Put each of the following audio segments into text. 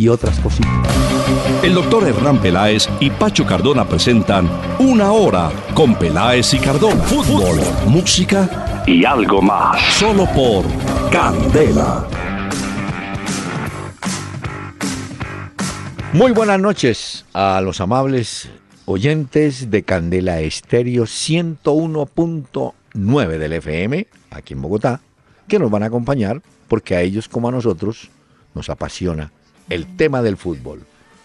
y otras cositas. El doctor Hernán Peláez y Pacho Cardona presentan Una Hora con Peláez y Cardona. Fútbol, música y algo más. Solo por Candela. Muy buenas noches a los amables oyentes de Candela Estéreo 101.9 del FM, aquí en Bogotá, que nos van a acompañar porque a ellos como a nosotros nos apasiona el tema del fútbol.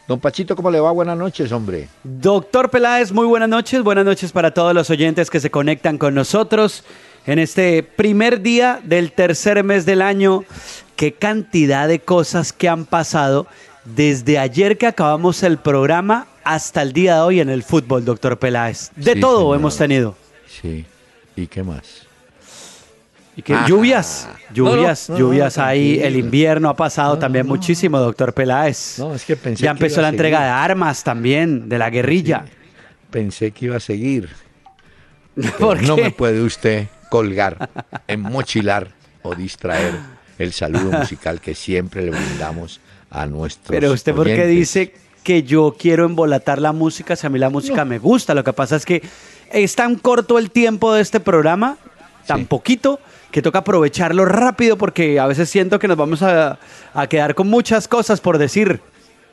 Don Pachito, ¿cómo le va? Buenas noches, hombre. Doctor Peláez, muy buenas noches. Buenas noches para todos los oyentes que se conectan con nosotros en este primer día del tercer mes del año. Qué cantidad de cosas que han pasado desde ayer que acabamos el programa hasta el día de hoy en el fútbol, doctor Peláez. De Sí, todo señor. hemos tenido. Sí. ¿Y qué más? Y que Ah. lluvias, lluvias, No, no, no, lluvias no, ahí. El invierno ha pasado también muchísimo, doctor Peláez. No, es que pensé ya empezó la entrega de armas también, de la guerrilla. Pensé que iba a seguir. ¿Por no me puede usted colgar, enmochilar o distraer el saludo musical que siempre le brindamos a nuestros Pero usted, ¿por qué dice que yo quiero embolatar la música si a mí la música me gusta? Lo que pasa es que es tan corto el tiempo de este programa, tan Sí. poquito, que toca aprovecharlo rápido porque a veces siento que nos vamos a, a quedar con muchas cosas por decir.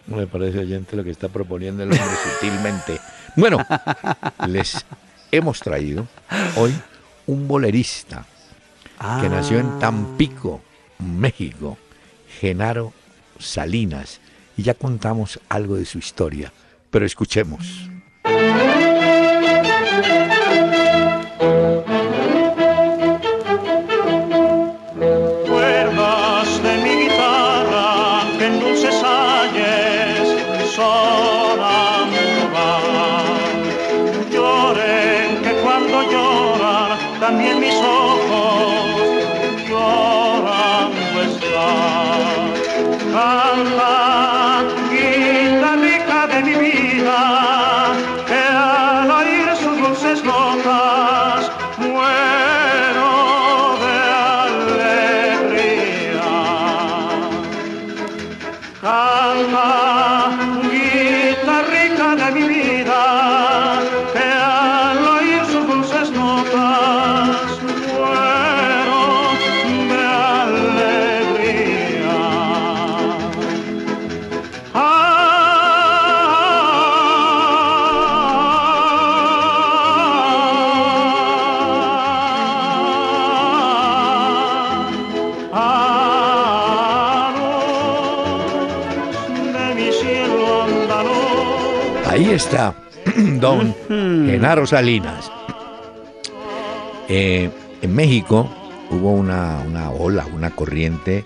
Me parece oyente lo que está proponiendo el hombre sutilmente. Bueno, les hemos traído hoy un bolerista que nació en Tampico, México, Genaro Salinas. Y ya contamos algo de su historia, pero escuchemos. Está, don Genaro Salinas. Eh, en México hubo una, una ola, una corriente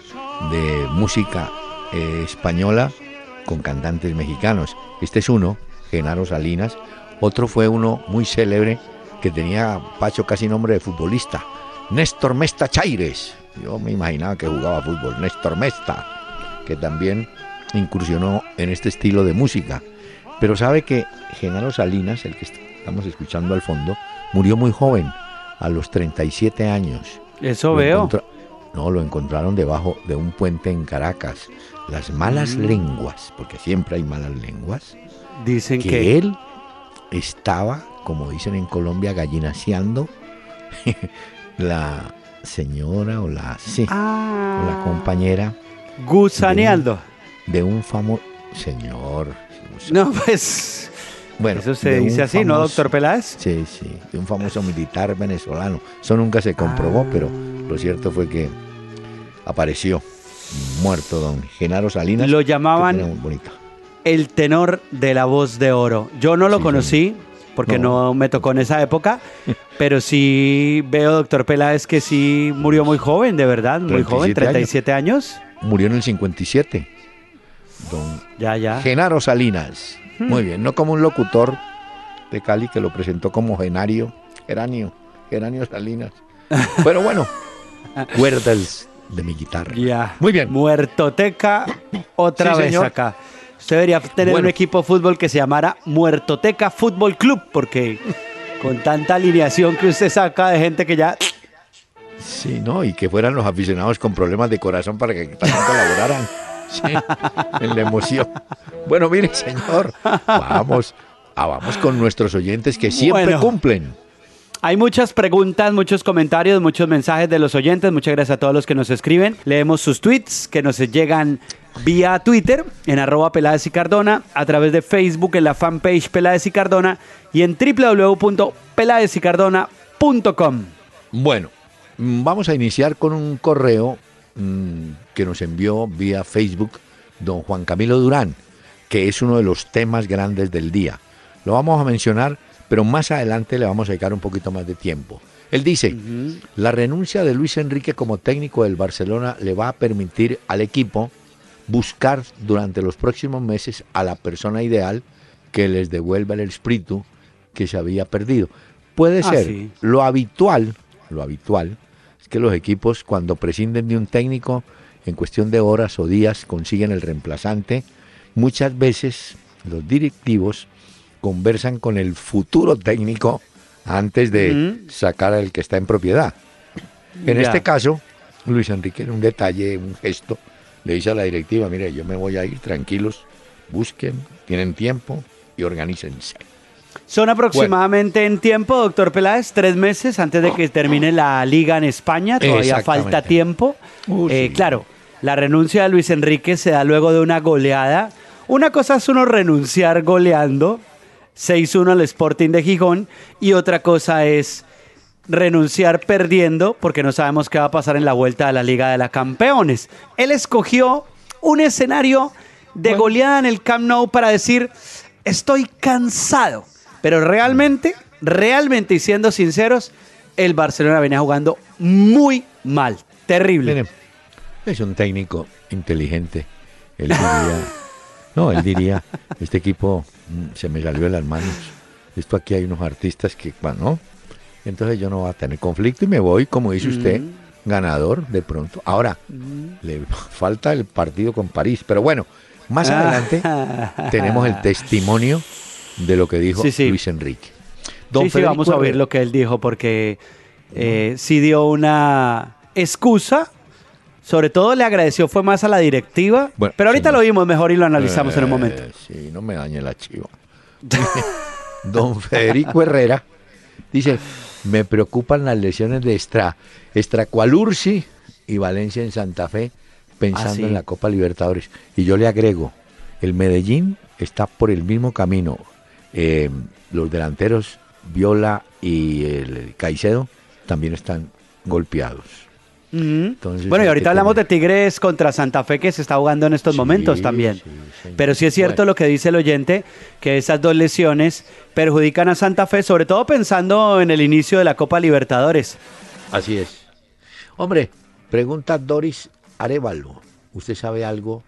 de música eh, española con cantantes mexicanos. Este es uno, Genaro Salinas. Otro fue uno muy célebre que tenía Pacho casi nombre de futbolista, Néstor Mesta Chaires. Yo me imaginaba que jugaba fútbol, Néstor Mesta, que también incursionó en este estilo de música. Pero sabe que Genaro Salinas, el que estamos escuchando al fondo, murió muy joven, a los 37 años. Eso Lo veo. No, lo encontraron debajo de un puente en Caracas. Las malas Mm. lenguas, porque siempre hay malas lenguas, Dicen que, que... él estaba, como dicen en Colombia, gallinaseando la señora o la, sí, o la Ah, compañera Gusaneando. de un famoso señor. No, pues... Bueno, Eso se dice así, ¿no, famoso- doctor Peláez? Sí, sí, de un famoso militar venezolano. Eso nunca se comprobó, Ah. pero lo cierto fue que apareció muerto don Genaro Salinas. Lo llamaban muy el tenor de la voz de oro. Yo no lo Sí, conocí porque No. no. me tocó en esa época, pero sí veo, doctor Peláez, que sí murió muy joven, de verdad, muy joven, 37 años. 37 años. Murió en el 57. Don Ya, ya. Genaro Salinas. Muy bien, no como un locutor de Cali que lo presentó como Genario, Geranio, Geranio Salinas. Pero bueno, cuerdas de mi guitarra. Ya. Muy bien. Muertoteca otra Sí, vez señor. acá. Usted debería tener Bueno. un equipo de fútbol que se llamara Muertoteca Fútbol Club, porque con tanta alineación que usted saca de gente que ya... Sí, ¿no? Y que fueran los aficionados con problemas de corazón para que también colaboraran. Sí, en la emoción. Bueno, mire, señor, vamos, ah, vamos con nuestros oyentes que siempre Bueno. cumplen. Hay muchas preguntas, muchos comentarios, muchos mensajes de los oyentes. Muchas gracias a todos los que nos escriben. Leemos sus tweets que nos llegan vía Twitter en arroba Peláez y Cardona, a través de Facebook en la fanpage Peláez y Cardona y en www.pelaezicardona.com. Bueno, mm, vamos a iniciar con un correo mm, que nos envió vía Facebook don Juan Camilo Durán, que es uno de los temas grandes del día. Lo vamos a mencionar, pero más adelante le vamos a dedicar un poquito más de tiempo. Él dice, la renuncia de Luis Enrique como técnico del Barcelona le va a permitir al equipo buscar durante los próximos meses a la persona ideal que les devuelva el espíritu que se había perdido. Puede Ah, ser sí. lo habitual, lo habitual que los equipos cuando prescinden de un técnico en cuestión de horas o días consiguen el reemplazante. Muchas veces los directivos conversan con el futuro técnico antes de sacar al que está en propiedad. En Ya. este caso, Luis Enrique, en un detalle, un gesto, le dice a la directiva, mire, yo me voy a ir, tranquilos, busquen, tienen tiempo y organícense. Son aproximadamente en tiempo, doctor Peláez, tres meses antes de que termine la liga en España. Todavía falta tiempo. Uh, Eh, sí. Claro, la renuncia de Luis Enrique se da luego de una goleada. Una cosa es uno renunciar goleando, 6-1 al Sporting de Gijón, y otra cosa es renunciar perdiendo, porque no sabemos qué va a pasar en la vuelta a la Liga de la Campeones. Él escogió un escenario de goleada en el Camp Nou para decir, estoy cansado. Pero realmente, realmente y siendo sinceros, el Barcelona venía jugando muy mal, terrible. Es un técnico inteligente. Él diría, no, él diría, este equipo mm, se me salió de las manos. Esto aquí hay unos artistas que, bueno, ¿no? Entonces yo no voy a tener conflicto y me voy, como dice usted, ganador de pronto. Ahora, le falta el partido con París. Pero bueno, más adelante tenemos el testimonio de lo que dijo Sí, sí. Luis Enrique. sí, sí, vamos a oír Herrera- lo que él dijo porque eh, sí dio una excusa. Sobre todo le agradeció fue más a la directiva. Bueno, pero ahorita señor. lo oímos mejor y lo analizamos en un Eh, momento. Sí, no me dañe la chiva. Don Federico Herrera dice, me preocupan las lesiones de Extra, Extracualursi y Valencia en Santa Fe pensando Ah, sí. en la Copa Libertadores. Y yo le agrego, el Medellín está por el mismo camino. Eh, los delanteros Viola y el Caicedo también están golpeados. Entonces, bueno, y ahorita hablamos de Tigres contra Santa Fe que se está jugando en estos Sí, momentos también. sí. Pero sí es cierto Bueno. lo que dice el oyente, que esas dos lesiones perjudican a Santa Fe, sobre todo pensando en el inicio de la Copa Libertadores. Así es. Hombre, pregunta Doris Arevalo. ¿Usted sabe algo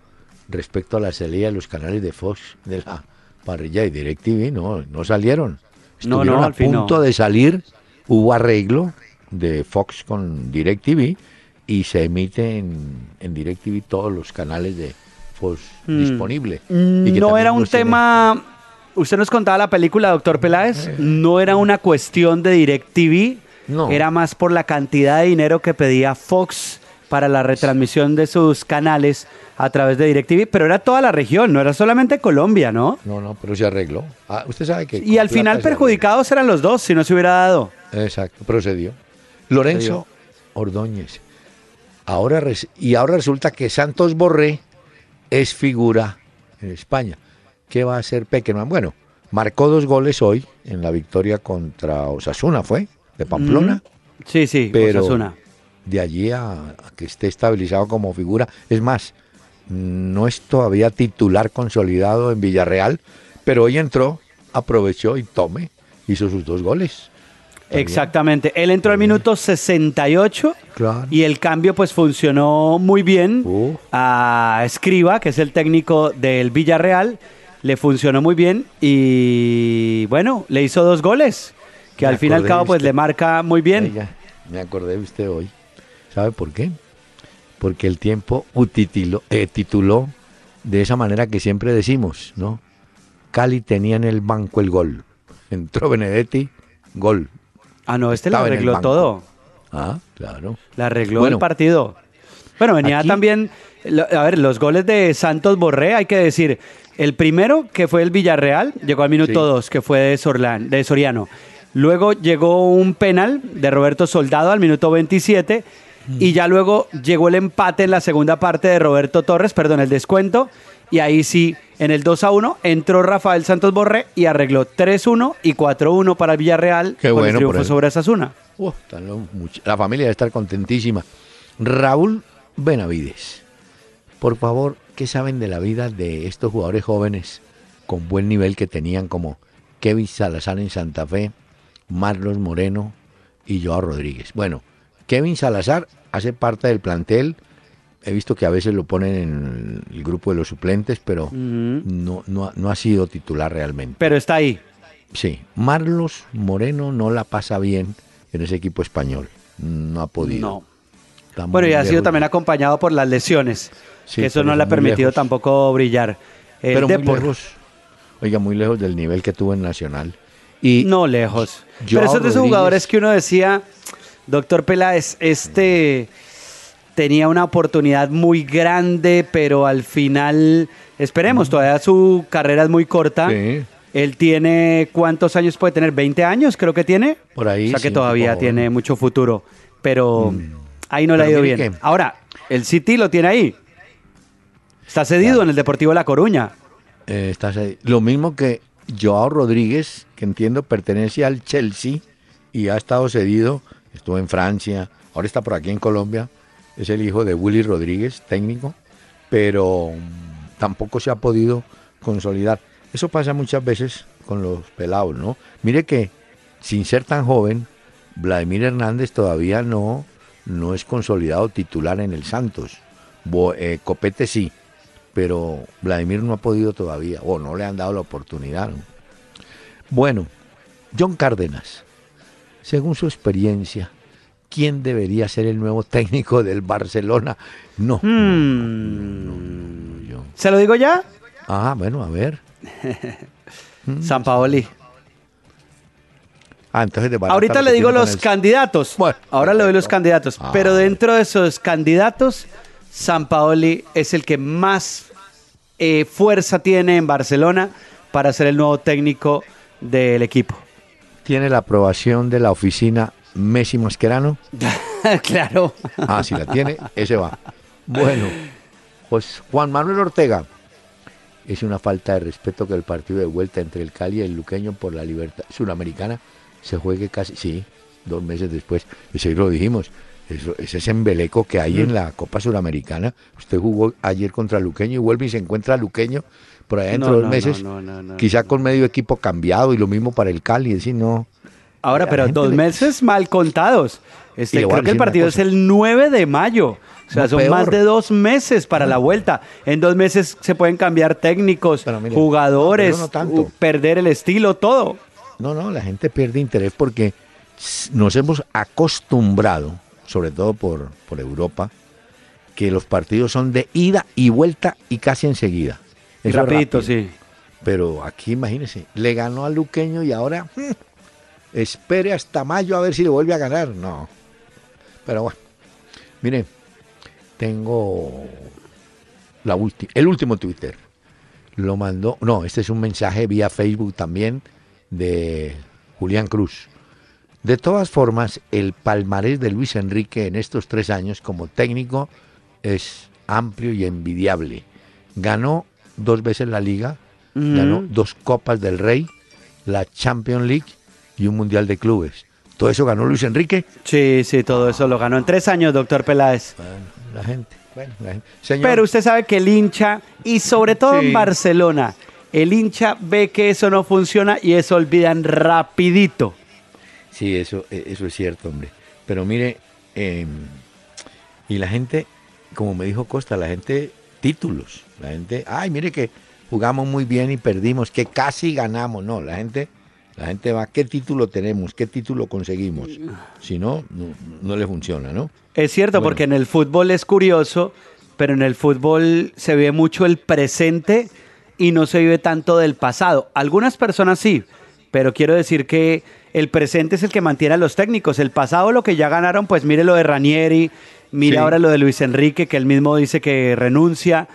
respecto a la salida de los canales de Fox de la parrilla de DirecTV? No, no salieron. Estuvieron no, a al fin no. punto de salir. Hubo arreglo de Fox con DirecTV y se emite en, en DirecTV todos los canales de Fox Mm. disponibles. Y que No era un tema. Usted nos contaba la película, doctor Peláez. No era una cuestión de DirecTV. No. Era más por la cantidad de dinero que pedía Fox para la retransmisión de sus canales a través de DirecTV. Pero era toda la región, no era solamente Colombia, ¿no? No, no, pero se arregló. Ah, usted sabe que... Y al final perjudicados eran los dos, si no se hubiera dado. Exacto, procedió. Lorenzo Ordóñez. Ahora y ahora resulta que Santos Borré es figura en España. ¿Qué va a hacer Peckerman? Bueno, marcó dos goles hoy en la victoria contra Osasuna, ¿fue? De Pamplona. Sí, sí, Pero Osasuna. De allí a, a que esté estabilizado como figura. Es más, no es todavía titular consolidado en Villarreal, pero hoy entró, aprovechó y tome, hizo sus dos goles. Exactamente. Él entró al minuto 68 Claro. y el cambio pues funcionó muy bien. Uh. A Escriba, que es el técnico del Villarreal, le funcionó muy bien y bueno, le hizo dos goles, que Me al fin y al cabo pues usted. le marca muy bien. Oiga, me acordé de usted hoy. ¿Sabe por qué? Porque el tiempo utitiló, eh, tituló de esa manera que siempre decimos, ¿no? Cali tenía en el banco el gol. Entró Benedetti, gol. Ah, no, este le arregló todo. Ah, claro. Le arregló Bueno. el partido. Bueno, venía Aquí- también, a ver, los goles de Santos Borré, hay que decir, el primero, que fue el Villarreal, llegó al minuto Sí. 2, que fue de, Sorlan- de Soriano. Luego llegó un penal de Roberto Soldado al minuto 27 Mm. Y ya luego llegó el empate en la segunda parte de Roberto Torres, perdón, el descuento. Y ahí sí, en el 2 a 1, entró Rafael Santos Borré y arregló 3-1 y 4-1 para el Villarreal Qué con bueno el triunfo sobre los much- la familia debe estar contentísima. Raúl Benavides, por favor, ¿qué saben de la vida de estos jugadores jóvenes con buen nivel que tenían como Kevin Salazar en Santa Fe, Marlos Moreno y Joao Rodríguez? Bueno, Kevin Salazar hace parte del plantel. He visto que a veces lo ponen en el grupo de los suplentes, pero no, no, ha- no ha sido titular realmente. Pero está ahí. Sí, Marlos Moreno no la pasa bien en ese equipo español. No ha podido. No. Bueno, y ha sido también acompañado por las lesiones. Sí, que eso no le ha permitido lejos. tampoco brillar. El Pero muy lejos. Oiga, muy lejos del nivel que tuvo en Nacional. Y No lejos. Joao Pero esos de esos jugadores que uno decía, doctor Peláez, este tenía una oportunidad muy grande, pero al final, esperemos, todavía su carrera es muy corta. Sí. Él tiene, ¿cuántos años puede tener? ¿20 años creo que tiene? Por ahí, O sea que todavía tiene mucho futuro. Pero ahí no le ha ido bien. Ahora, el City lo tiene ahí. Está cedido Claro. en el Deportivo La Coruña. eh, estás ahí. Lo mismo que Joao Rodríguez, que entiendo pertenece al Chelsea y ha estado cedido. Estuvo en Francia, ahora está por aquí en Colombia. Es el hijo de Willy Rodríguez, técnico, pero mm, tampoco se ha podido consolidar. Eso pasa muchas veces con los pelados, ¿no? Mire que sin ser tan joven, Vladimir Hernández todavía no, no es consolidado titular en el Santos. Eh, Copete sí, pero Vladimir no ha podido todavía, o no le han dado la oportunidad. ¿no? Bueno, John Cárdenas, según su experiencia, ¿quién debería ser el nuevo técnico del Barcelona? No. Hmm. yo- ¿Se lo digo ya? Ah, bueno, a ver. San Paoli. Ah, entonces a Ahorita le digo los el- candidatos. Bueno, Ahora le doy los perfecto. candidatos. Ah. Pero dentro de esos candidatos, San Paoli es el que más eh, fuerza tiene en Barcelona para ser el nuevo técnico del equipo. Tiene la aprobación de la oficina Messi Mascherano. claro. Ah, si la tiene, ese va. Bueno, pues Juan Manuel Ortega. Es una falta de respeto que el partido de vuelta entre el Cali y el Luqueño por la libertad suramericana se juegue casi, sí, dos meses después. Eso lo dijimos. Eso, ese es embeleco que hay en la Copa Suramericana. Usted jugó ayer contra Luqueño y vuelve y se encuentra a Luqueño por allá dentro No, de dos meses. no, quizá con medio equipo cambiado y lo mismo para el Cali. Es decir, no. Ahora, la pero dos le- meses mal contados. Este, creo que el partido es el 9 de mayo. O sea, No, son peor. más de dos meses para la vuelta. En dos meses se pueden cambiar técnicos, mire, jugadores, no, tanto. perder el estilo, todo. No, no, la gente pierde interés porque nos hemos acostumbrado, sobre todo por, por Europa, que los partidos son de ida y vuelta y casi enseguida. Rapidito, rápido. sí. Pero aquí imagínese, le ganó a Luqueño y ahora mm, espere hasta mayo a ver si le vuelve a ganar. No. Pero bueno, mire, tengo la el último Twitter. Lo mandó, no, este es un mensaje vía Facebook también de Julián Cruz. De todas formas, el palmarés de Luis Enrique en estos tres años como técnico es amplio y envidiable. Ganó dos veces la liga, ganó dos Copas del Rey, la Champions League y un Mundial de Clubes. Todo eso ganó Luis Enrique. Sí, sí, todo eso lo ganó en tres años, doctor Peláez. Bueno, la gente, bueno, la gente. Señor, Pero usted sabe que el hincha, y sobre todo Sí. en Barcelona, el hincha ve que eso no funciona y eso olvidan rapidito. Sí, eso, eh, eso es cierto, hombre. Pero mire, eh, y la gente, como me dijo Costa, la gente, títulos. La gente, ay, mire que jugamos muy bien y perdimos, que casi ganamos. No, la gente La gente va, ¿qué título tenemos? ¿Qué título conseguimos? Si no, no, le funciona, ¿no? Es cierto, porque en el fútbol es curioso, pero en el fútbol se ve mucho el presente y no se vive tanto del pasado. Algunas personas sí, pero quiero decir que el presente es el que mantiene a los técnicos. El pasado, lo que ya ganaron, pues mire lo de Ranieri, mire ahora lo de Luis Enrique, que él mismo dice que renuncia.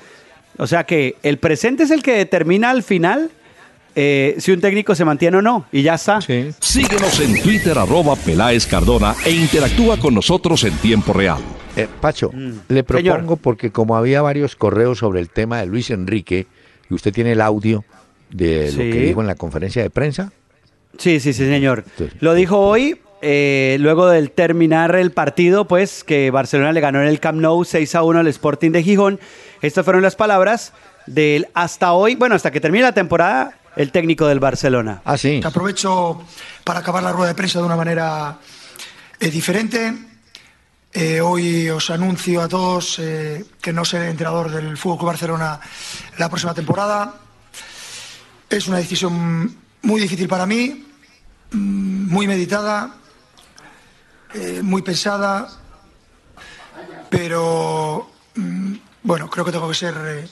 O sea que el presente es el que determina al final eh, si un técnico se mantiene o no, y ya está. Síguenos en Twitter, arroba Peláez Cardona, e interactúa con nosotros en tiempo real. Eh, Pacho, mm. le propongo, porque como había varios correos sobre el tema de Luis Enrique, y usted tiene el audio de lo que dijo en la conferencia de prensa. Sí, sí, sí, señor. Lo dijo hoy, eh, luego del terminar el partido, pues que Barcelona le ganó en el Camp Nou 6 a 1 al Sporting de Gijón. Estas fueron las palabras del hasta hoy, bueno, hasta que termine la temporada, el técnico del Barcelona. Ah, sí. Aprovecho para acabar la rueda de prensa de una manera eh, diferente. Eh, hoy os anuncio a todos que no seré entrenador del Fútbol Club Barcelona la próxima temporada. Es una decisión muy difícil para mí, mm, muy meditada, eh, muy pensada, pero mm, bueno, creo que tengo que ser eh,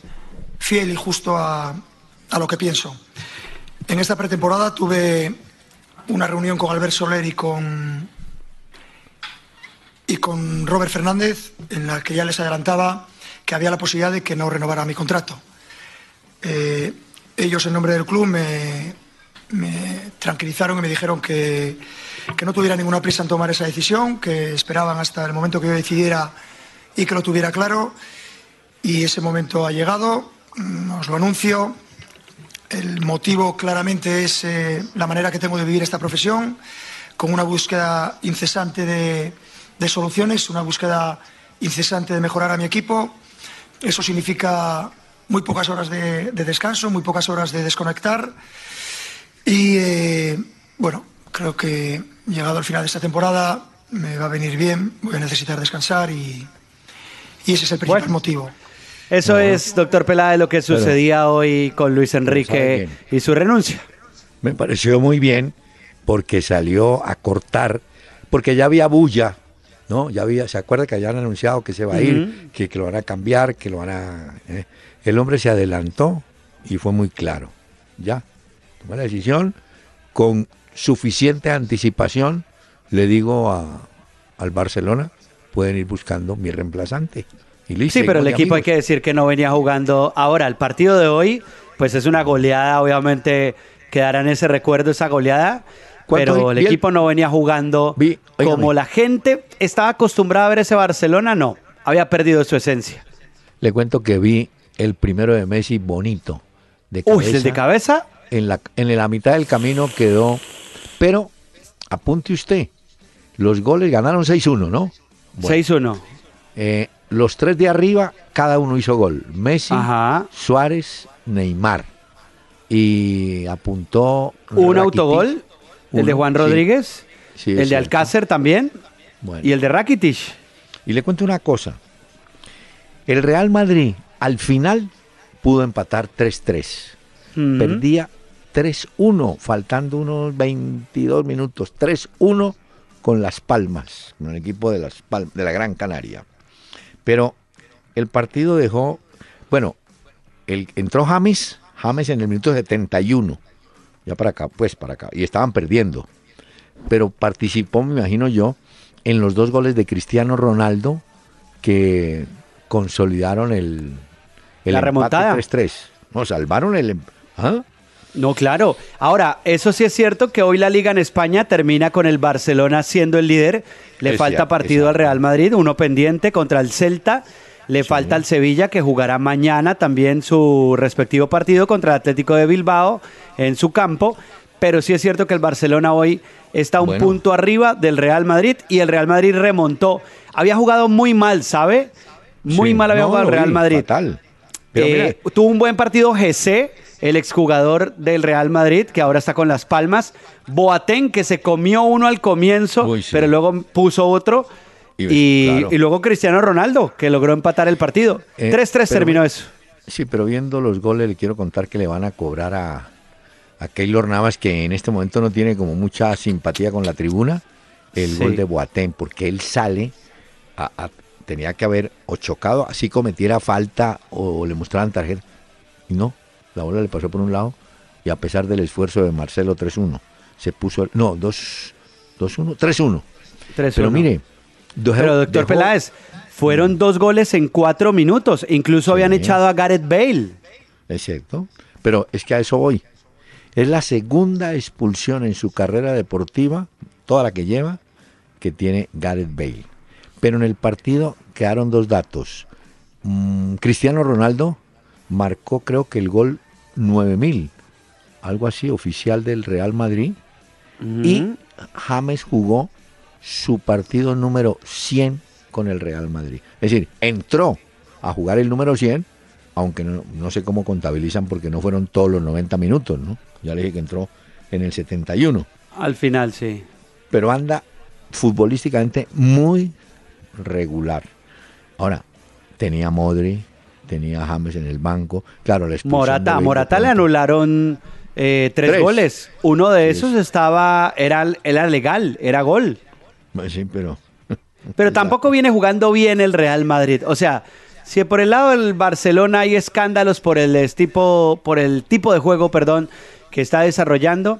fiel y justo a, lo que pienso. En esta pretemporada tuve una reunión con Albert Soler y con, y con Robert Fernández, en la que ya les adelantaba que había la posibilidad de que no renovara mi contrato. Eh, ellos, en nombre del club, me tranquilizaron y me dijeron que, no tuviera ninguna prisa en tomar esa decisión, que esperaban hasta el momento que yo decidiera y que lo tuviera claro. Y ese momento ha llegado, mm, os lo anuncio. El motivo claramente es eh, la manera que tengo de vivir esta profesión, con una búsqueda incesante de, soluciones, una búsqueda incesante de mejorar a mi equipo. Eso significa muy pocas horas de descanso, muy pocas horas de desconectar y eh, bueno, creo que llegado al final de esta temporada me va a venir bien, voy a necesitar descansar y, ese es el principal motivo. Eso es, doctor Peláez, lo que sucedía hoy con Luis Enrique y su renuncia. Me pareció muy bien porque salió a cortar, porque ya había bulla, ¿no? Ya había, ¿se acuerda que habían anunciado que se va a ir, que, lo van a cambiar, que lo van a... Eh? El hombre se adelantó y fue muy claro, ya, tomé la decisión con suficiente anticipación, le digo a, al Barcelona, pueden ir buscando mi reemplazante. Y listo, sí, pero el equipo hay que decir que no venía jugando ahora. El partido de hoy, pues es una goleada, obviamente quedará en ese recuerdo esa goleada, pero el equipo no venía jugando como la gente estaba acostumbrada a ver ese Barcelona, no, había perdido su esencia. Le cuento que vi el primero de Messi bonito. De Uy, ¿el de cabeza? En la, en la mitad del camino quedó. Pero apunte usted, los goles ganaron 6-1, ¿no? 6-1. Eh, los tres de arriba, cada uno hizo gol. Messi, Suárez, Neymar. Y apuntó... Un autogol, el de Juan Rodríguez, el de Alcácer también, y el de Rakitic. Y le cuento una cosa. El Real Madrid al final pudo empatar 3-3. Perdía 3-1, faltando unos 22 minutos, 3-1 con Las Palmas, con el equipo de, las de la Gran Canaria. Pero el partido dejó, bueno, el, entró James, James en el minuto 71, ya para acá, pues para acá, y estaban perdiendo. Pero participó, me imagino yo, en los dos goles de Cristiano Ronaldo que consolidaron el, el la remontada 3-3. No, salvaron el... ¿ah? No, claro. Ahora, eso sí es cierto que hoy la liga en España termina con el Barcelona siendo el líder. Le falta partido al Real Madrid, uno pendiente contra el Celta. Le falta al Sevilla que jugará mañana también su respectivo partido contra el Atlético de Bilbao en su campo. Pero sí es cierto que el Barcelona hoy está un punto arriba del Real Madrid y el Real Madrid remontó. Había jugado muy mal, ¿sabe? Muy mal había jugado el Real Madrid. Eh, tuvo un buen partido GC el exjugador del Real Madrid, que ahora está con Las Palmas. Boateng, que se comió uno al comienzo, pero luego puso otro. Y, luego Cristiano Ronaldo, que logró empatar el partido. 3-3 eh, terminó eso. Sí, pero viendo los goles, le quiero contar que le van a cobrar a, a Keylor Navas, que en este momento no tiene como mucha simpatía con la tribuna, el Sí. gol de Boateng, porque él sale, a- a- tenía que haber o chocado, así cometiera falta o le mostraran tarjeta. No, la bola le pasó por un lado y a pesar del esfuerzo de Marcelo 3-1, se puso, el- no, 2 2-1, 3-1. 3-1. Pero mire, dejó- Pero doctor dejó- Peláez, fueron dos goles en cuatro minutos. Incluso habían Sí. echado a Gareth Bale. Es cierto, pero es que a eso voy. Es la segunda expulsión en su carrera deportiva, toda la que lleva, que tiene Gareth Bale. Pero en el partido quedaron dos datos. Mm, Cristiano Ronaldo marcó creo que el gol 9000, algo así, oficial del Real Madrid. Y James jugó su partido número 100 con el Real Madrid. Es decir, entró a jugar el número 100, aunque no, no sé cómo contabilizan porque no fueron todos los 90 minutos, ¿no? Ya le dije que entró en el 71. Al final, sí. Pero anda futbolísticamente muy regular. Ahora, tenía Modri, tenía James en el banco. Claro, la Morata, Morata le anularon eh, tres, Tres. goles. Uno de esos estaba, era, era legal, era gol. Pues Sí, pero... Pero tampoco viene jugando bien el Real Madrid. O sea, si por el lado del Barcelona hay escándalos por el tipo, por el tipo de juego, perdón, que está desarrollando,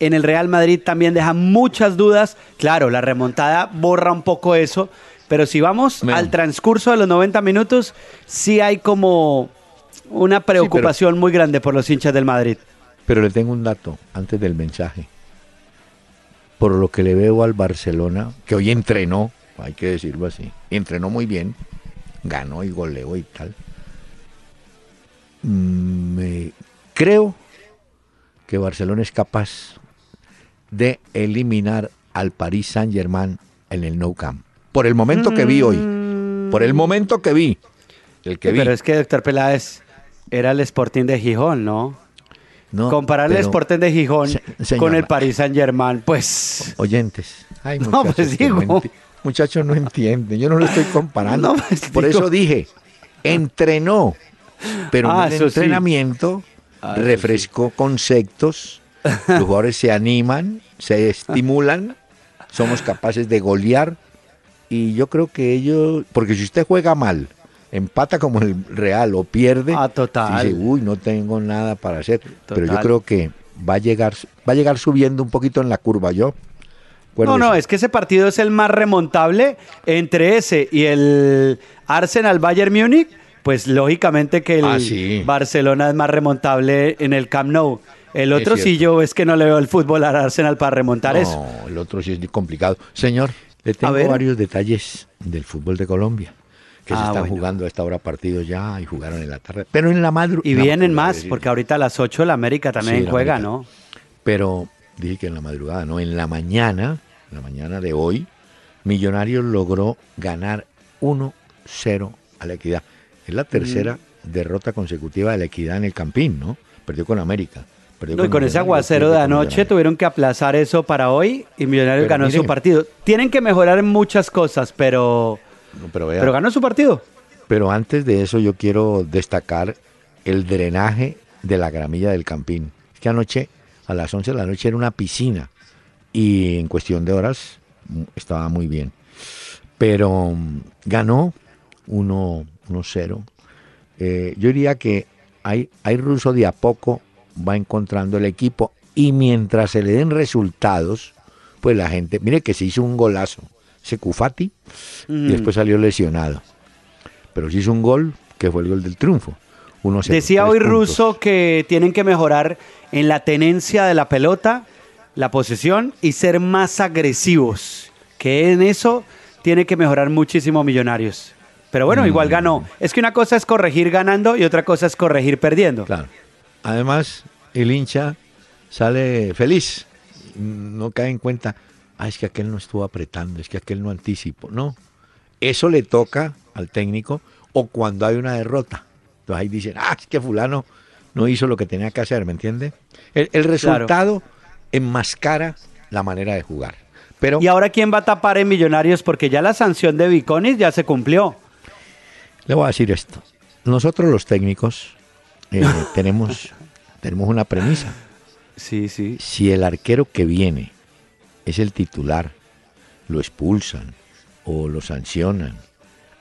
en el Real Madrid también deja muchas dudas. Claro, la remontada borra un poco eso, pero si vamos al transcurso de los 90 minutos, sí hay como una preocupación muy grande por los hinchas del Madrid. Pero le tengo un dato antes del mensaje. Por lo que le veo al Barcelona, que hoy entrenó, hay que decirlo así, entrenó muy bien, ganó y goleó y tal. Mm, Me creo que Barcelona es capaz de eliminar al Paris Saint Germain en el Nou Camp. Por el momento que vi hoy. Por el momento que vi. El que vi. Pero es que, doctor Peláez, era el Sporting de Gijón, ¿no? No, Comparar el Sporting de Gijón Se- señora. con el Paris Saint Germain, pues. Oyentes. Ay, No, pues no digo. muchachos no entienden. Yo no lo estoy comparando. No, pues Por digo. eso dije, entrenó. Pero Ah, en el sí. entrenamiento Ah, refrescó conceptos. Los jugadores se animan, se estimulan. Somos capaces de golear. Y yo creo que ellos, porque si usted juega mal, empata como el Real o pierde, Ah, total. dice, uy, no tengo nada para hacer. Pero yo creo que va a llegar, va a llegar subiendo un poquito en la curva yo. No, no, es que ese partido es el más remontable entre ese y el Arsenal Bayern Múnich. Pues lógicamente que el Ah, sí. Barcelona es más remontable en el Camp Nou. El otro sí yo es que no le veo el fútbol al Arsenal para remontar eso. No, el otro sí es complicado. Señor, le tengo varios detalles del fútbol de Colombia. Que se Ah, están bueno. jugando a esta hora partidos ya y jugaron en la tarde. Pero en la madrugada. Y vienen más, porque ahorita a las 8 la América también Sí, juega, América. ¿no? Pero dije que en la madrugada, no, en la mañana, en la mañana de hoy, Millonarios logró ganar 1-0 a la Equidad. Es la tercera Mm. derrota consecutiva de la Equidad en el Campín, ¿no? Perdió con América. Perdió No, y con ese aguacero de anoche tuvieron que aplazar eso para hoy y Millonarios Pero ganó su partido. Tienen que mejorar en muchas cosas, pero, No, pero vea, pero ganó su partido. Pero antes de eso yo quiero destacar el drenaje de la gramilla del Campín. Es que anoche, a las 11 de la noche, era una piscina y en cuestión de horas mm, estaba muy bien. Pero mm, ganó 1 1-0. Eh, yo diría que hay, hay ruso de a poco va encontrando el equipo y mientras se le den resultados, pues la gente, mire que se hizo un golazo, ese Cufati, y después salió lesionado. Pero se hizo un gol, que fue el gol del triunfo. 1-0, Decía hoy puntos. Russo que tienen que mejorar en la tenencia de la pelota, la posesión y ser más agresivos. Que en eso tiene que mejorar muchísimo Millonarios. Pero bueno, igual Mm. ganó. Es que una cosa es corregir ganando y otra cosa es corregir perdiendo. Claro. Además, el hincha sale feliz. No cae en cuenta, ah, es que aquel no estuvo apretando, es que aquel no anticipó. No. Eso le toca al técnico o cuando hay una derrota. Entonces ahí dicen, ah, es que fulano no hizo lo que tenía que hacer, ¿me entiende? El, el resultado enmascara la manera de jugar. Pero ¿Y ahora quién va a tapar en Millonarios? Porque ya la sanción de Viconis ya se cumplió. Le voy a decir esto. Nosotros los técnicos eh, tenemos, tenemos una premisa. Sí, sí. Si el arquero que viene es el titular, lo expulsan o lo sancionan,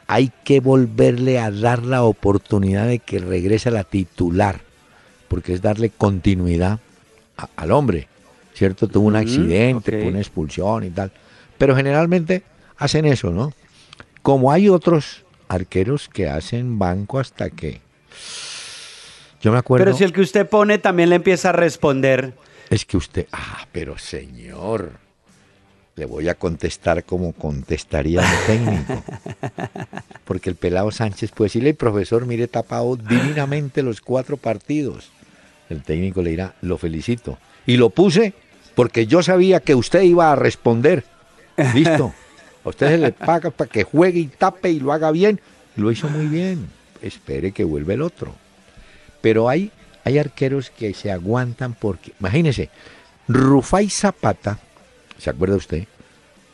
hay que volverle a dar la oportunidad de que regrese a la titular, porque es darle continuidad al hombre, ¿cierto? Tuvo un accidente, tuvo una expulsión y tal. Pero generalmente hacen eso, ¿no? Como hay otros arqueros que hacen banco hasta que... Yo me acuerdo... Pero si el que usted pone también le empieza a responder. Es que usted... Ah, pero señor le voy a contestar como contestaría un técnico. Porque el pelado Sánchez puede decirle, profesor, mire, tapado divinamente los cuatro partidos. El técnico le dirá, lo felicito. Y lo puse porque yo sabía que usted iba a responder. Listo. A usted se le paga para que juegue y tape y lo haga bien. Lo hizo muy bien. Espere que vuelva el otro. Pero hay, hay arqueros que se aguantan porque, imagínese, Rufai Zapata, ¿Se acuerda usted?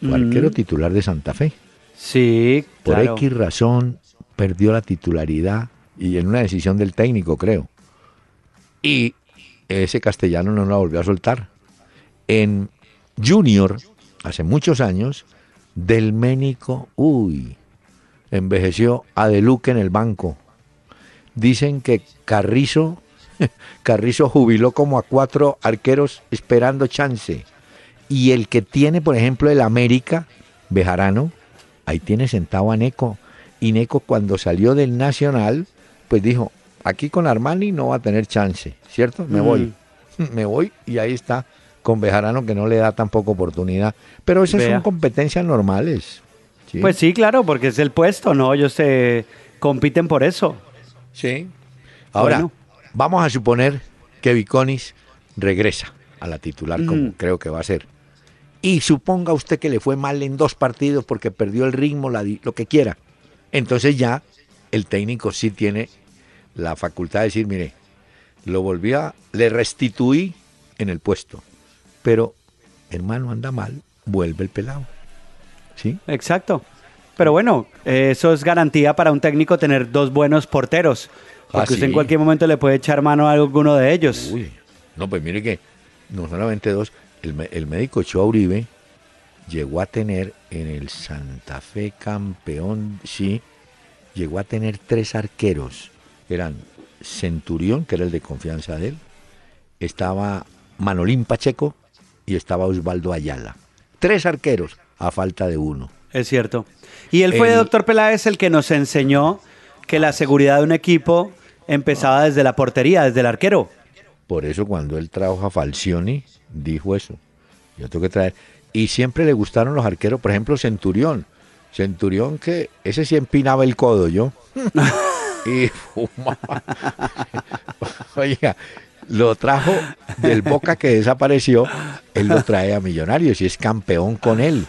Fue arquero titular de Santa Fe. Sí, Por X razón perdió la titularidad y en una decisión del técnico, creo. Y ese castellano no lo volvió a soltar. En Junior, hace muchos años, del Ménico, uy, envejeció a Deluque en el banco. Dicen que Carrizo, Carrizo jubiló como a cuatro arqueros esperando chance. Y el que tiene, por ejemplo, el América, Bejarano, ahí tiene sentado a Neco. Y Neco cuando salió del Nacional, pues dijo, aquí con Armani no va a tener chance, ¿cierto? Me voy. Me voy y ahí está con Bejarano que no le da tampoco oportunidad. Pero esas son competencias normales. Pues sí, claro, porque es el puesto, ¿no? Ellos se compiten por eso. Sí. Ahora, vamos a suponer que Viconis regresa a la titular, como creo que va a ser y suponga usted que le fue mal en dos partidos porque perdió el ritmo, lo que quiera. Entonces ya el técnico sí tiene la facultad de decir, mire, lo volví a, le restituí en el puesto. Pero, hermano, anda mal, vuelve el pelado. ¿Sí? Exacto. Pero bueno, eso es garantía para un técnico tener dos buenos porteros. Porque ah, usted en cualquier momento le puede echar mano a alguno de ellos. Uy, no, pues mire que no solamente dos, el, médico Choa Uribe llegó a tener en el Santa Fe campeón, sí, llegó a tener tres arqueros. Eran Centurión, que era el de confianza de él, estaba Manolín Pacheco y estaba Osvaldo Ayala. Tres arqueros a falta de uno. Es cierto. Y él fue, doctor Peláez, el que nos enseñó que la seguridad de un equipo empezaba desde la portería, desde el arquero. Por eso cuando él trajo a Falcioni, dijo eso. Yo tengo que traer. Y siempre le gustaron los arqueros, por ejemplo, Centurión. Centurión que ese sí empinaba el codo yo. y fumaba. Oiga, lo trajo del Boca que desapareció, él lo trae a Millonarios y es campeón con él.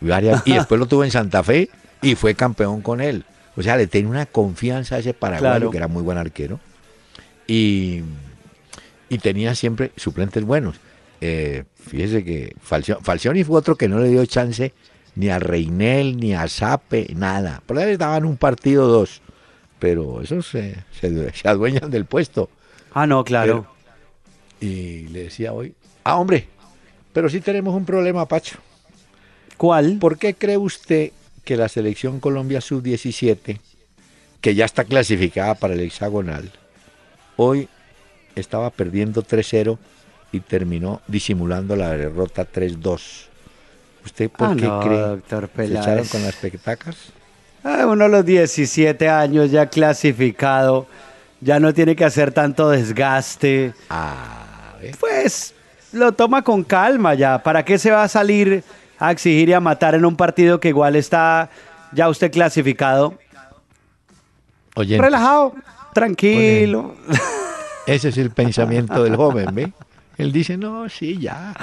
Y, después lo tuvo en Santa Fe y fue campeón con él. O sea, le tenía una confianza a ese paraguayo que era muy buen arquero. Y, y tenía siempre suplentes buenos. Eh, fíjese que Falcioni, fue otro que no le dio chance ni a Reinel, ni a Sape, nada. Por ahí daban un partido dos, pero esos se, se, adueñan del puesto. Ah, no, claro. y le decía hoy, ah, hombre, pero sí tenemos un problema, Pacho. ¿Cuál? ¿Por qué cree usted que la selección Colombia Sub-17, que ya está clasificada para el hexagonal, hoy estaba perdiendo 3-0 y terminó disimulando la derrota 3-2. ¿Usted por ah, qué cree? Doctor ¿Se echaron con las petacas? Ah, uno a los 17 años ya clasificado, ya no tiene que hacer tanto desgaste. Ah, Pues lo toma con calma ya. ¿Para qué se va a salir a exigir y a matar en un partido que igual está ya usted clasificado? Oye, Relajado, tranquilo. Ese es el pensamiento del joven, ¿ve? Él dice, no, sí, ya,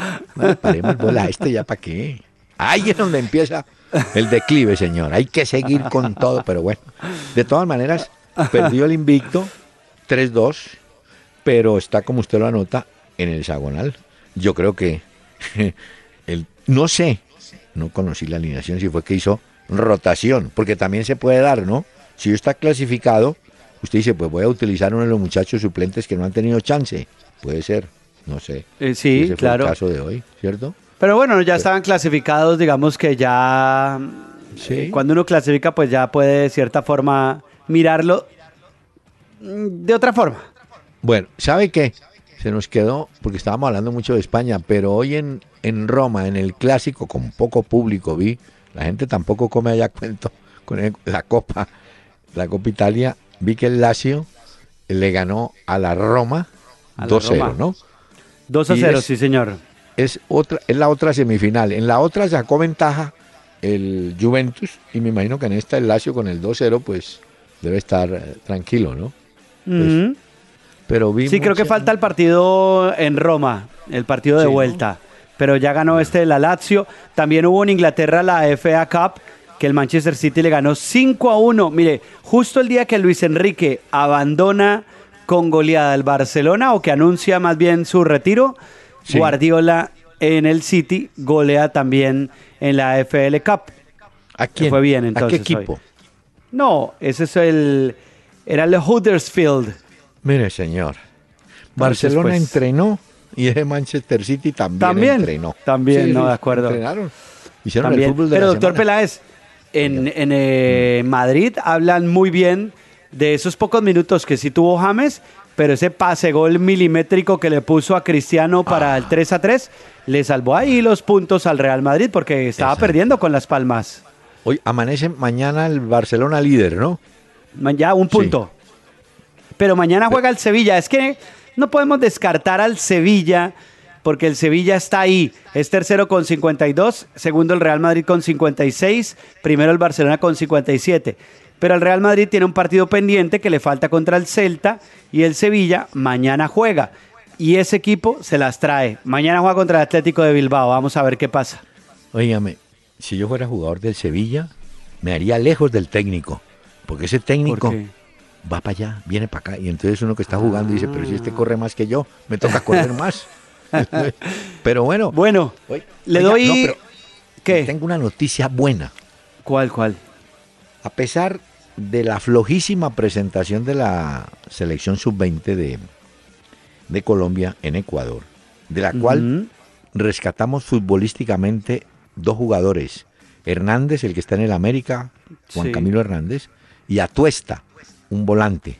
paremos bola, este ya para qué. Ahí es donde empieza el declive, señor. Hay que seguir con todo, pero bueno. De todas maneras, perdió el invicto, 3-2, pero está, como usted lo anota, en el hexagonal. Yo creo que, el, no sé, no conocí la alineación, si fue que hizo rotación, porque también se puede dar, ¿no? Si está clasificado, usted dice, pues voy a utilizar uno de los muchachos suplentes que no han tenido chance. Puede ser. No sé. Eh, sí, ese fue claro. el caso de hoy, ¿cierto? Pero bueno, ya estaban clasificados, digamos que ya Sí. eh, cuando uno clasifica, pues ya puede de cierta forma mirarlo mm, de otra forma. Bueno, ¿sabe qué? Se nos quedó, porque estábamos hablando mucho de España, pero hoy en, en Roma, en el clásico, con poco público, vi, la gente tampoco come allá cuento con el- la Copa, la Copa Italia, vi que el Lazio le ganó a la Roma A la 2-0, Roma. ¿no? 2 a Y 0, es- sí, señor. Es, otra, es la otra semifinal. En la otra sacó ventaja el Juventus y me imagino que en esta el Lazio con el 2-0 pues debe estar eh, tranquilo, ¿no? Ujú. Pero vi Sí, creo que falta el partido en Roma, el partido de Sí, ¿no? Pero ya ganó este de la Lazio. También hubo en Inglaterra la FA Cup, que el Manchester City le ganó 5 a 1. Mire, justo el día que Luis Enrique abandona con goleada el Barcelona, o que anuncia más bien su retiro, Sí. Guardiola en el City golea también en la FL Cup. ¿A quién? fue bien, ¿A entonces, qué equipo? No, ese es el... Era el Huddersfield. Mire, señor. Barcelona pues- entrenó y ese Manchester City también, También, entrenó. también, no, de acuerdo. Entrenaron. Hicieron También. el fútbol de Pero la doctor semana. Peláez, en, en, eh, Madrid hablan muy bien de esos pocos minutos que sí tuvo James, pero ese pase gol milimétrico que le puso a Cristiano para Ah. el 3 a 3 le salvó ahí los puntos al Real Madrid porque estaba Exacto. perdiendo con las palmas. Hoy amanece mañana el Barcelona líder, ¿no? Ya un punto. Pero mañana juega el Sevilla. Es que no podemos descartar al Sevilla porque el Sevilla está ahí. Es tercero con 52, segundo el Real Madrid con 56, primero el Barcelona con 57. Pero el Real Madrid tiene un partido pendiente que le falta contra el Celta y el Sevilla mañana juega. Y ese equipo se las trae. Mañana juega contra el Atlético de Bilbao. Vamos a ver qué pasa. Óigame, si yo fuera jugador del Sevilla, me haría lejos del técnico. Porque ese técnico. Va para allá, viene para acá. Y entonces uno que está jugando dice, pero si este corre más que yo, me toca correr más. pero bueno, Bueno, le doy... no, pero ¿Qué? tengo una noticia buena. ¿Cuál, cuál? A pesar de la flojísima presentación de la selección sub-20 de, de Colombia en Ecuador, de la cual rescatamos futbolísticamente dos jugadores, Hernández, el que está en el América, Juan Sí. Camilo Hernández, y Atuesta, un volante.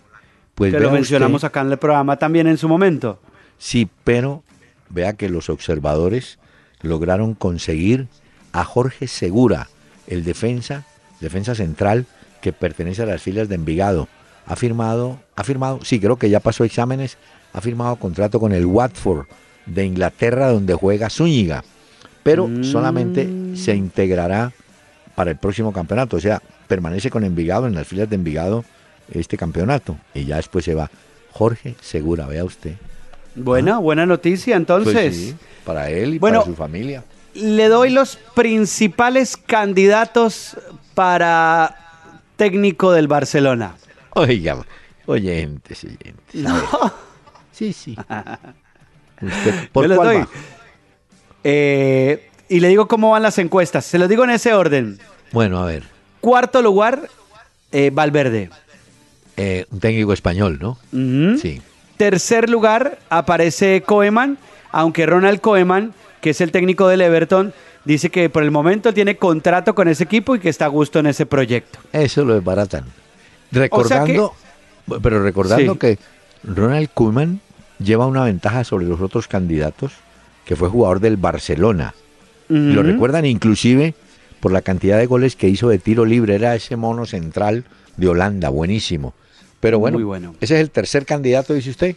Pues que lo mencionamos usted- acá en el programa también en su momento. Sí, pero vea que los observadores lograron conseguir a Jorge Segura, el defensa, defensa central que pertenece a las filas de Envigado. Ha firmado, ha firmado, sí, creo que ya pasó exámenes, ha firmado contrato con el Watford de Inglaterra donde juega Zúñiga, pero Mm. solamente se integrará para el próximo campeonato, o sea, permanece con Envigado en las filas de Envigado este campeonato y ya después se va. Jorge Segura, vea usted. Buena, buena noticia. Pues Entonces, sí, para él y Bueno, para su familia. le doy los principales candidatos para técnico del Barcelona. Oiga, oyentes, oyentes. Sí, sí. ¿Usted por Yo les cuál doy. va? Eh, y le digo cómo van las encuestas. Se los digo en ese orden. Bueno, a ver. Cuarto lugar, eh, Valverde. Eh, un técnico español, ¿no? Sí. Tercer lugar aparece Koeman, aunque Ronald Koeman, que es el técnico del Everton, dice que por el momento tiene contrato con ese equipo y que está a gusto en ese proyecto. Eso lo desbaratan. Recordando, pero recordando Sí. que Ronald Koeman lleva una ventaja sobre los otros candidatos, que fue jugador del Barcelona. Lo recuerdan inclusive por la cantidad de goles que hizo de tiro libre. Era ese mono central de Holanda, buenísimo. Pero bueno, Muy bueno. ese es el tercer candidato, dice usted.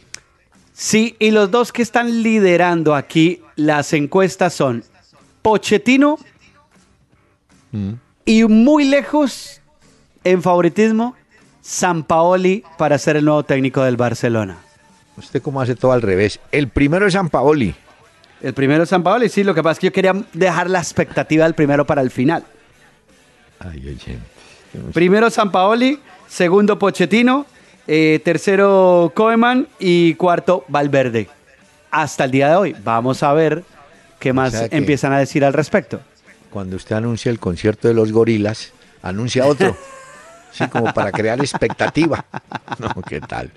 Sí, y los dos que están liderando aquí las encuestas son Pochettino Mm. y muy lejos en favoritismo Sampaoli para ser el nuevo técnico del Barcelona. Usted cómo hace todo al revés. El primero es San Paoli. El primero es Sampaoli, sí, lo que pasa es que yo quería dejar la expectativa del primero para el final. Ay, oye. Primero Sampaoli, segundo Pochettino, eh, tercero Koeman y cuarto Valverde. Hasta el día de hoy. Vamos a ver qué más sea que- empiezan a decir al respecto. Cuando usted anuncia el concierto de los gorilas, anuncia otro. Sí, como para crear expectativa. No, ¿qué tal?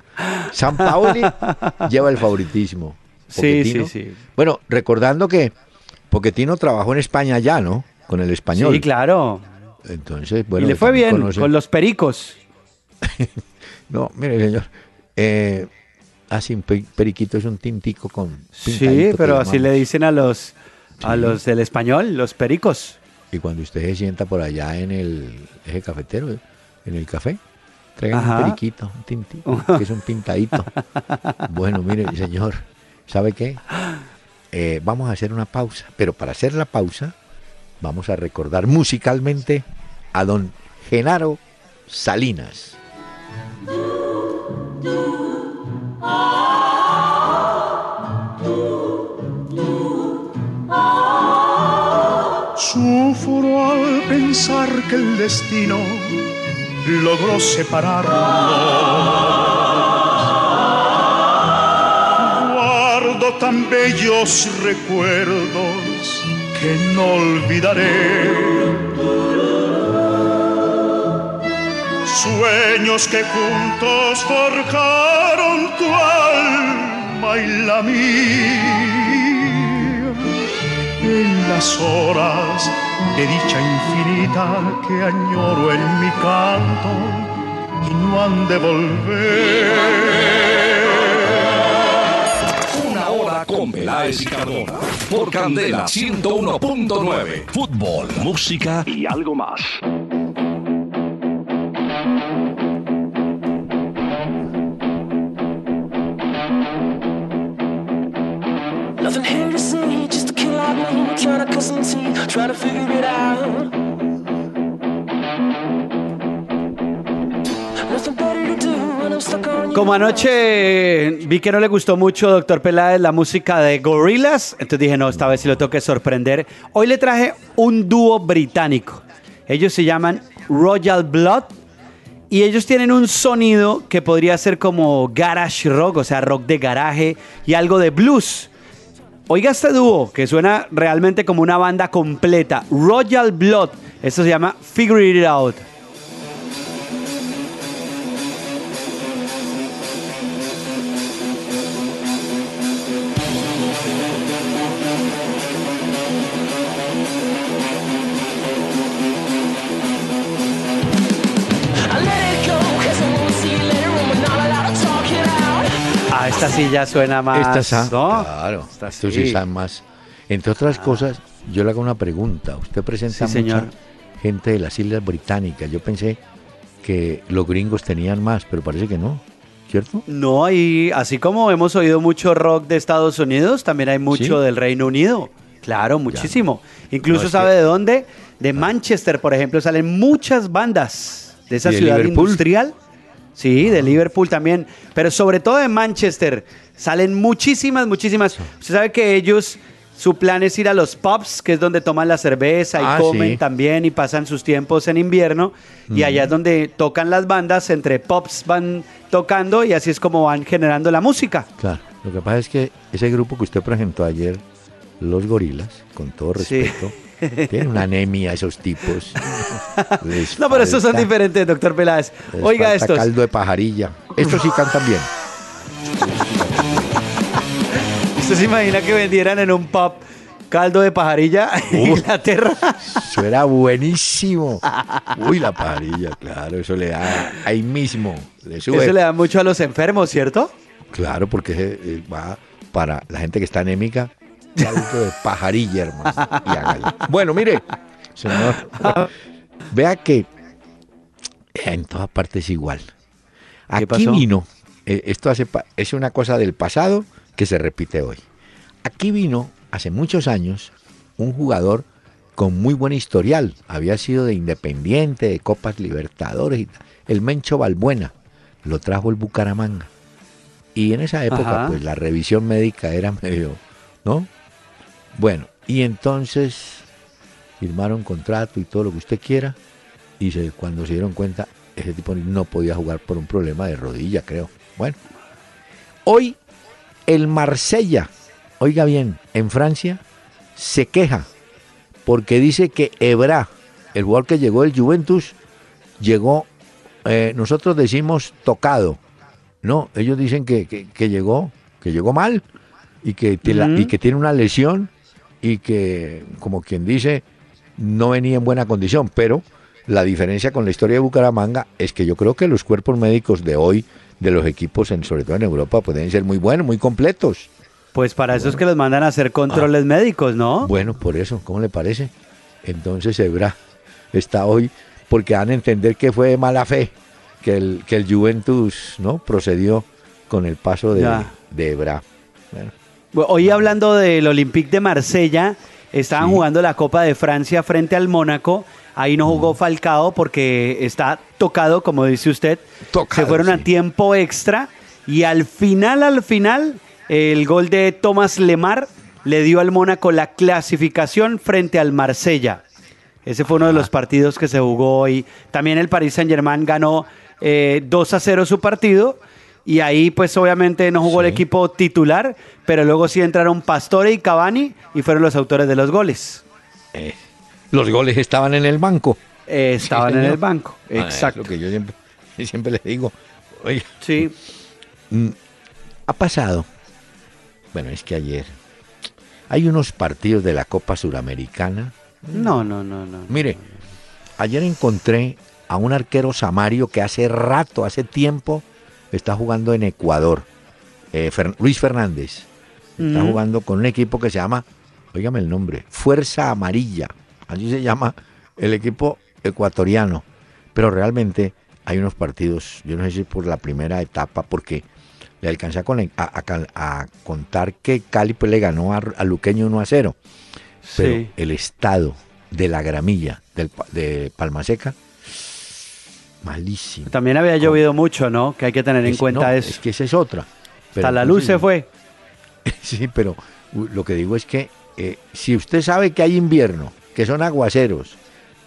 San Paoli lleva el favoritismo. Sí, sí, sí. Bueno, recordando que Poquetino trabajó en España ya, ¿no? Con el español. Sí, claro. Entonces, bueno. Y le fue bien con los pericos. no, mire, señor. Eh, así un periquito es un tintico con. Sí, pero así le dicen a los, a los del español, los pericos. Y cuando usted se sienta por allá en el eje cafetero, en el café, traigan un periquito, un tintico, que es un pintadito. bueno, mire, señor, ¿sabe qué? Eh, vamos a hacer una pausa, pero para hacer la pausa, vamos a recordar musicalmente a don Genaro Salinas. Sufro al pensar que el destino logró separarnos. Guardo tan bellos recuerdos que no olvidaré. Sueños que juntos forjaron tu alma y la mía en las horas de dicha infinita que añoro en mi canto y no han de volver. Una hora con Peláez y Cardona por Candela 101.9. Fútbol, música y algo más. Como anoche vi que no le gustó mucho, doctor Peláez, la música de Gorillaz, entonces dije, no, esta vez sí lo tengo que sorprender. Hoy le traje un dúo británico. Ellos se llaman Royal Blood y ellos tienen un sonido que podría ser como garage rock, o sea, rock de garaje y algo de blues. Oiga este dúo que suena realmente como una banda completa. Royal Blood. Esto se llama Figure It Out. Sí ya suena más. Esta ¿no? Claro, Esta sí. sí más. Entre otras cosas, yo le hago una pregunta. Usted presenta sí, mucha gente de las Islas Británicas. Yo pensé que los gringos tenían más, pero parece que no. ¿Cierto? No, y así como hemos oído mucho rock de Estados Unidos, también hay mucho del Reino Unido. Claro, muchísimo. Incluso sabe de dónde? De Manchester, por ejemplo, salen muchas bandas de esa ciudad industrial Sí, de Liverpool también, pero sobre todo de Manchester. Salen muchísimas, muchísimas. Usted sabe que ellos, su plan es ir a los pubs, que es donde toman la cerveza y ah, comen también y pasan sus tiempos en invierno. Y allá es donde tocan las bandas, entre pubs van tocando y así es como van generando la música. Claro, lo que pasa es que ese grupo que usted presentó ayer, Los Gorilas, con todo respeto. Tienen una anemia esos tipos. no, pero estos son diferentes, doctor Peláez. Oiga esto. caldo de pajarilla. Estos sí cantan bien. ¿Usted se imagina que vendieran en un pub caldo de pajarilla en Inglaterra? Eso era buenísimo. Uy, la pajarilla, claro, eso le da ahí mismo. Eso le da mucho a los enfermos, ¿cierto? Claro, porque eh, va para la gente que está anémica, caldo de pajarilla, hermano. Bueno, mire, señor, vea que en todas partes igual. Aquí vino, eh, esto hace, es una cosa del pasado que se repite hoy. Aquí vino hace muchos años un jugador con muy buen historial. Había sido de Independiente, de Copas Libertadores, y el Mencho Balbuena. Lo trajo el Bucaramanga. Y en esa época, pues la revisión médica era medio, ¿no? Bueno, y entonces firmaron contrato y todo lo que usted quiera. Y se, cuando se dieron cuenta, ese tipo no podía jugar por un problema de rodilla, creo. Bueno, hoy el Marsella, oiga bien, en Francia, se queja porque dice que Ebra, el jugador que llegó del Juventus, llegó, eh, nosotros decimos tocado. No, ellos dicen que, que, que llegó, que llegó mal, y que, y que tiene una lesión y que, como quien dice, no venía en buena condición, pero la diferencia con la historia de Bucaramanga es que yo creo que los cuerpos médicos de hoy, de los equipos, en, sobre todo en Europa, pueden ser muy buenos, muy completos. Pues para eso es que los mandan a hacer controles ah. médicos, ¿no? Bueno, por eso, ¿cómo le parece? Entonces Ebra está hoy porque van a entender que fue de mala fe que el, que el Juventus no procedió con el paso de, de Ebra. Hoy hablando del Olympique de Marsella, estaban jugando la Copa de Francia frente al Mónaco. Ahí no jugó Falcao porque está tocado, como dice usted. Se fueron a tiempo extra y al final, al final, el gol de Thomas Lemar le dio al Mónaco la clasificación frente al Marsella. Ese fue uno de los partidos que se jugó hoy. También el Paris Saint Germain ganó 2 eh, a 0 su partido y ahí pues obviamente no jugó el equipo titular, pero luego sí entraron Pastore y Cavani y fueron los autores de los goles. Eh, los goles estaban en el banco. Eh, estaban en el banco, ah, exacto. lo que yo siempre, siempre les digo. Oye, sí. Mm, ha pasado. Bueno, es que ayer hay unos partidos de la Copa Suramericana. No, no, no, no. Mire, ayer encontré a un arquero samario que hace rato, hace tiempo, está jugando en Ecuador. Eh, Luis Fernández está jugando con un equipo que se llama, oígame el nombre, Fuerza Amarilla. Allí se llama el equipo ecuatoriano. Pero realmente hay unos partidos, yo no sé si por la primera etapa, porque le alcancé a, contar que Cali pues, le ganó a, Luqueño 1 a 0. Pero el estado de la gramilla del, de Palmaseca malísimo. También había llovido mucho, ¿no? Que hay que tener en cuenta eso. Es que esa es otra. Hasta la luz se fue. sí, pero lo que digo es que eh, si usted sabe que hay invierno, que son aguaceros,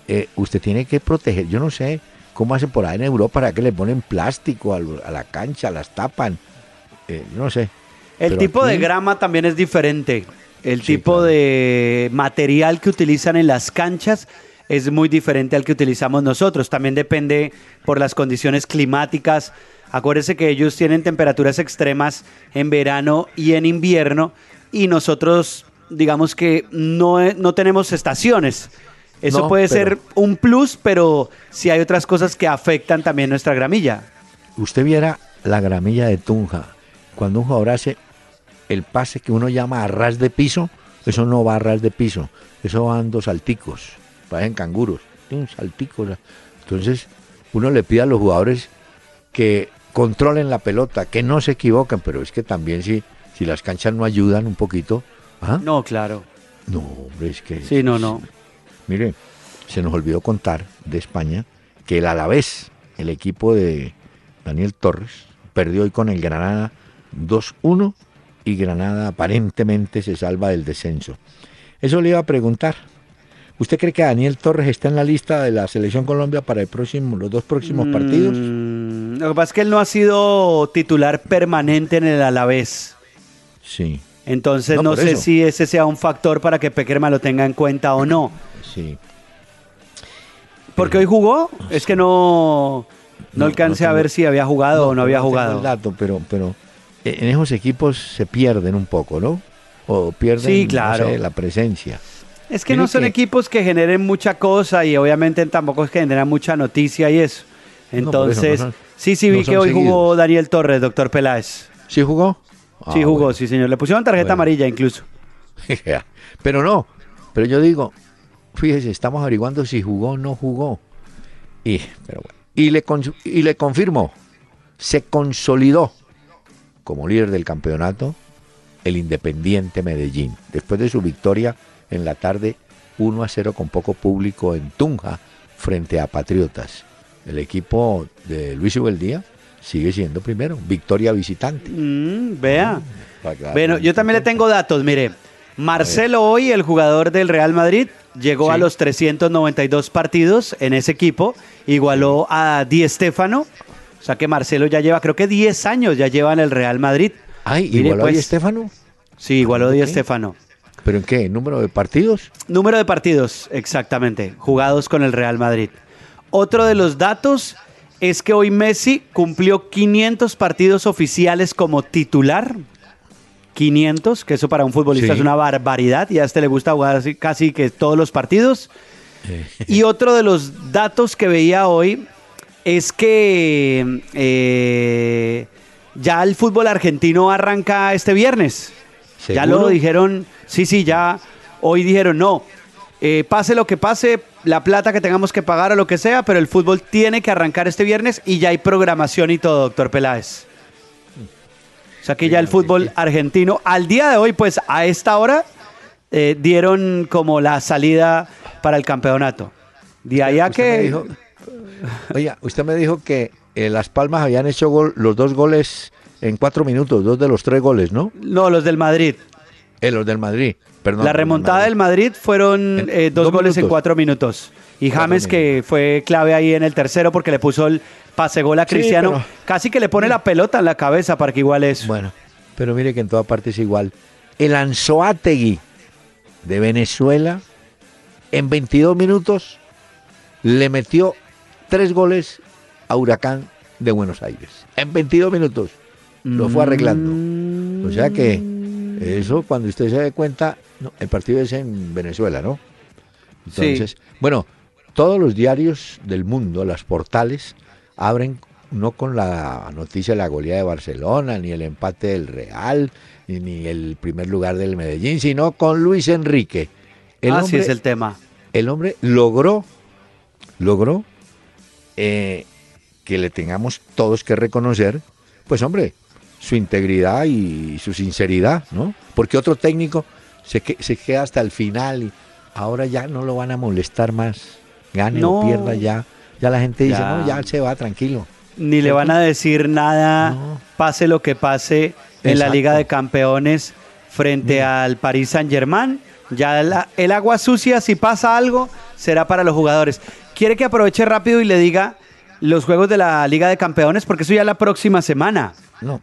eh, usted tiene que proteger. Yo no sé cómo hacen por ahí en Europa para que le ponen plástico a, la cancha, las tapan. Eh, no sé. El tipo de grama también es diferente. El tipo de material que utilizan en las canchas es muy diferente al que utilizamos nosotros. También depende por las condiciones climáticas. Acuérdese que ellos tienen temperaturas extremas en verano y en invierno y nosotros digamos que no, no tenemos estaciones. Eso puede ser un plus, pero si hay otras cosas que afectan también nuestra gramilla. Usted viera la gramilla de Tunja. Cuando un jugador hace el pase que uno llama a ras de piso, eso no va a ras de piso, eso van dos salticos parecen canguros, un saltico. Entonces, uno le pide a los jugadores que controlen la pelota, que no se equivoquen, pero es que también si, si las canchas no ayudan un poquito. ¿ah? No, claro. No, hombre, es que. Sí, no, no. Mire, se nos olvidó contar de España que el Alavés, el equipo de Daniel Torres, perdió hoy con el Granada 2-1 y Granada aparentemente se salva del descenso. Eso le iba a preguntar. ¿Usted cree que Daniel Torres está en la lista de la selección Colombia para el próximo, los dos próximos mm, partidos? Lo que pasa es que él no ha sido titular permanente en el Alavés. Sí. Entonces no, sé si ese sea un factor para que Peckerman lo tenga en cuenta o no. Sí. Porque hoy jugó, es que no, no, alcancé a ver si había jugado o no había jugado. El dato, pero, pero en esos equipos se pierden un poco, ¿no? O pierden la presencia. Es que no son equipos que generen mucha cosa y obviamente tampoco es que generan mucha noticia y eso. Entonces, sí, sí vi que hoy jugó Daniel Torres, doctor Peláez. ¿Sí jugó? sí ah, jugó, sí señor. Le pusieron tarjeta amarilla incluso. pero no, pero yo digo, fíjese, estamos averiguando si jugó o no jugó. Y, pero bueno, y, le, y le confirmo, se consolidó como líder del campeonato el Independiente Medellín, después de su victoria en la tarde 1 a 0 con poco público en Tunja frente a Patriotas. El equipo de Luis Ubeldía sigue siendo primero, victoria visitante. Mm, vea. Ah, bueno, yo también le tengo datos, mire. Marcelo hoy, el jugador del Real Madrid, llegó a los 392 partidos en ese equipo, igualó a Di Stéfano, o sea que Marcelo ya lleva, creo que 10 años ya lleva en el Real Madrid. Ay, igualó a Di pues, Stéfano. Sí, igualó a Di Stéfano. ¿Pero en qué? ¿Número de partidos? Número de partidos, exactamente, jugados con el Real Madrid. Otro de los datos es que hoy Messi cumplió 500 partidos oficiales como titular. 500, que eso para un futbolista es una barbaridad y a este le gusta jugar casi que todos los partidos. y otro de los datos que veía hoy es que eh, ya el fútbol argentino arranca este viernes. Ya lo dijeron, sí, sí, ya hoy dijeron, no, eh, pase lo que pase, la plata que tengamos que pagar o lo que sea, pero el fútbol tiene que arrancar este viernes y ya hay programación y todo, doctor Peláez. O sea que ya el fútbol argentino, al día de hoy, pues a esta hora, eh, dieron como la salida para el campeonato. De allá que... oiga, usted me dijo que eh, Las Palmas habían hecho los dos goles en cuatro minutos, dos de los tres goles, ¿no? No, los del Madrid. Eh, los del Madrid, perdón. La remontada del Madrid, fueron dos, goles en cuatro minutos. Y James, que fue clave ahí en el tercero porque le puso el pase gol a Cristiano. Casi que le pone la pelota en la cabeza para que igual es. Bueno, pero mire que en toda parte es igual. El Anzoátegui de Venezuela, en 22 minutos, le metió tres goles a Huracán de Buenos Aires. En 22 minutos. Lo fue arreglando. O sea que eso, cuando usted se dé cuenta, el partido es en Venezuela, ¿no? Entonces, bueno, todos los diarios del mundo, las portales, abren no con la noticia de la goleada de Barcelona, ni el empate del Real, ni, el primer lugar del Medellín, sino con Luis Enrique. El Así es el tema. El hombre logró, logró eh, que le tengamos todos que reconocer, pues hombre, su integridad y su sinceridad, ¿no? Porque otro técnico se, se queda hasta el final y ahora ya no lo van a molestar más gane o pierda ya, ya la gente dice, no, ya se va tranquilo. Ni le van a decir nada, pase lo que pase en la Liga de Campeones frente al Paris Saint Germain. Ya el agua sucia, si pasa algo, será para los jugadores. ¿Quiere que aproveche rápido y le diga los juegos de la Liga de Campeones? Porque eso ya la próxima semana. No,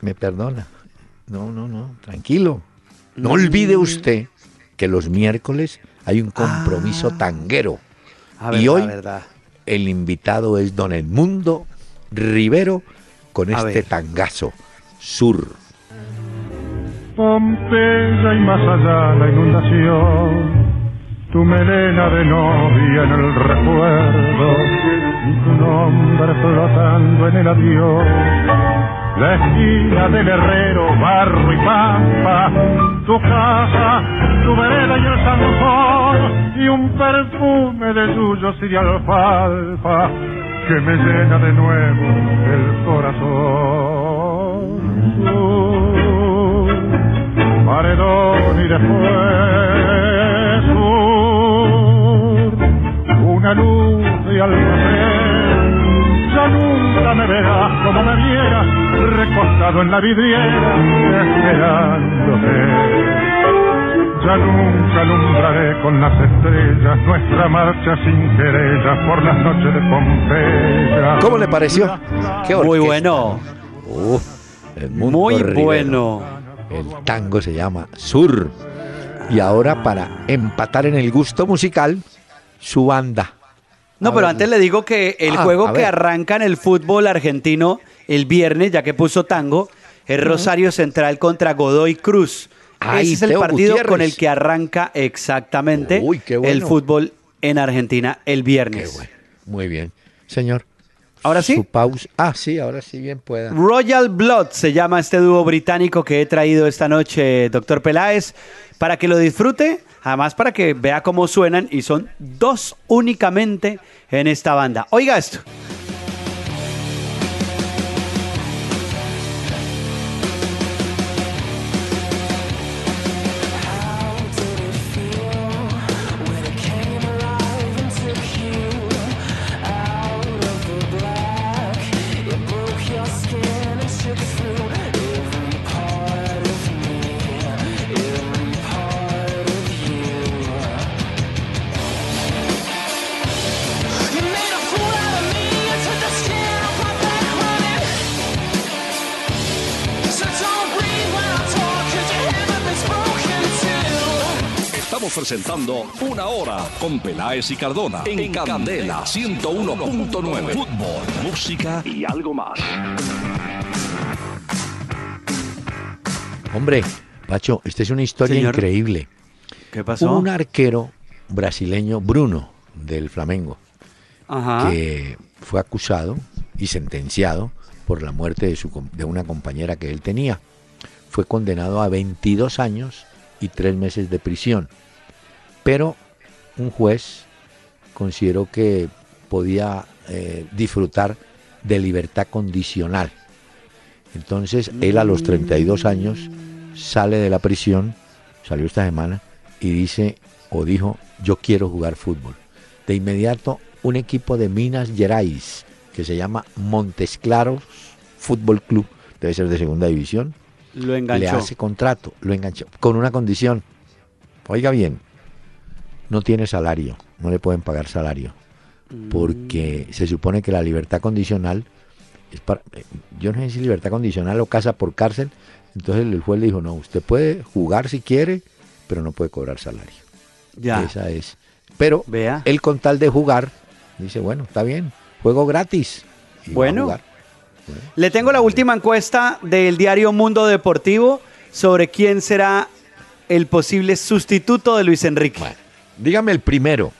me perdona. No, no, no, tranquilo. No mm. olvide usted que los miércoles hay un compromiso ah. tanguero y hoy el invitado es don Edmundo Rivero con este tangazo, Sur. Pompeya y más allá la inundación, tu melena de novia en el recuerdo y tu nombre flotando en el avión la esquina del herrero, barro y pampa, tu casa, tu vereda y el zanjón, y un perfume de yuyos y de alfalfa que me llena de nuevo el corazón. paredón y después una luz de almacén ya me verás como me vieras, recostado en la vidriera, esperándote. Ya nunca alumbraré con las estrellas nuestra marcha sin querellas por las noches de Pompeya. ¿Cómo le pareció? Qué Muy bueno. Muy bueno. El tango se llama Sur. Y ahora para empatar en el gusto musical, su banda no, pero antes le digo que el ah, juego que arranca en el fútbol argentino el viernes, ya que puso tango, es Rosario Central contra Godoy Cruz. Ese es el partido con el que arranca exactamente el fútbol en Argentina el viernes. Muy bien. Señor. ¿Ahora sí? Su pausa. Ah, sí, ahora sí bien pueda. Royal Blood se llama este dúo británico que he traído esta noche, doctor Peláez, para que lo disfrute Además, para que vea cómo suenan y son dos únicamente en esta banda. Oiga esto. Presentando Una Hora con Peláez y Cardona en, Candela 101.9. Fútbol, música y algo más. Hombre, Pacho, esta es una historia increíble. ¿Qué pasó? Un arquero brasileño, Bruno, del Flamengo, que fue acusado y sentenciado por la muerte de, su, de una compañera que él tenía. Fue condenado a 22 años y 3 meses de prisión. Pero un juez consideró que podía eh, disfrutar de libertad condicional. Entonces él a los 32 años sale de la prisión, salió esta semana, y dice o dijo, yo quiero jugar fútbol. De inmediato un equipo de Minas Gerais que se llama Montes Claros Fútbol Club, debe ser de segunda división, lo enganchó. le hace contrato, lo enganchó, con una condición. Oiga bien, no tiene salario, no le pueden pagar salario, porque mm. se supone que la libertad condicional es para, yo no sé si libertad condicional o casa por cárcel, entonces el juez le dijo, no, usted puede jugar si quiere, pero no puede cobrar salario. Ya. Esa es. Pero Vea. él con tal de jugar, dice, bueno, está bien, juego gratis. bueno. Le tengo la última encuesta del diario Mundo Deportivo sobre quién será el posible sustituto de Luis Enrique. Dígame el primero.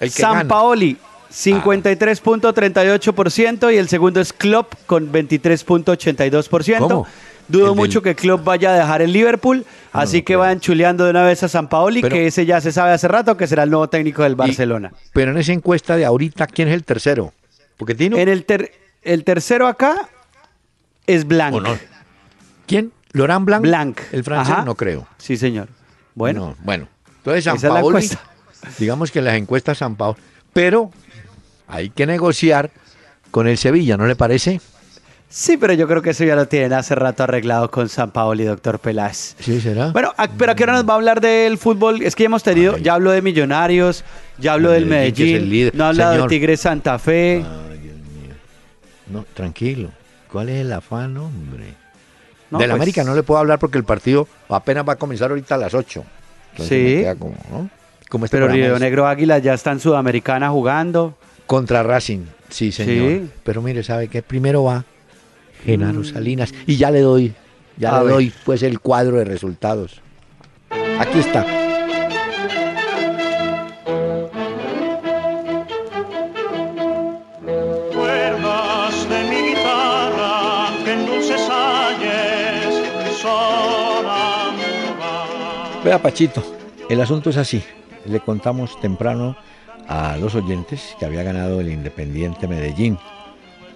El que San Paoli, 53.38% y el segundo es Klopp con 23.82%. Dudo mucho que Klopp vaya a dejar el Liverpool, así que vayan chuleando de una vez a San Paoli, que ese ya se sabe hace rato que será el nuevo técnico del Barcelona. pero en esa encuesta de ahorita, ¿quién es el tercero? Porque En el, el tercero acá es Blanc. ¿Quién? ¿Laurent Blanc? Blanc. El francés no creo. Sí, señor. Bueno. bueno. Entonces San Paoli, digamos que las encuestas San Paoli, pero hay que negociar con el Sevilla, ¿no le parece? Sí, pero yo creo que eso ya lo tienen hace rato arreglado con San Paolo y Doctor Peláez. Sí, será. Bueno, pero ¿a qué hora nos va a hablar del fútbol? Es que ya hemos tenido, ya hablo de Millonarios, ya hablo del Medellín, no ha hablado de Tigre Santa Fe. Ay, Dios mío. No, tranquilo. ¿Cuál es el afán, hombre? Del pues América no le puedo hablar porque el partido apenas va a comenzar ahorita a las 8. sí. Como, este pero Río Negro Águila ya está en Sudamericana jugando. Contra Racing, sí, señor. Pero mire, ¿sabe qué? Primero va Genaro mm. Salinas. Y ya le doy, ya le doy pues el cuadro de resultados. Aquí está. Vea, Pachito, el asunto es así. Le contamos temprano a los oyentes que había ganado el Independiente Medellín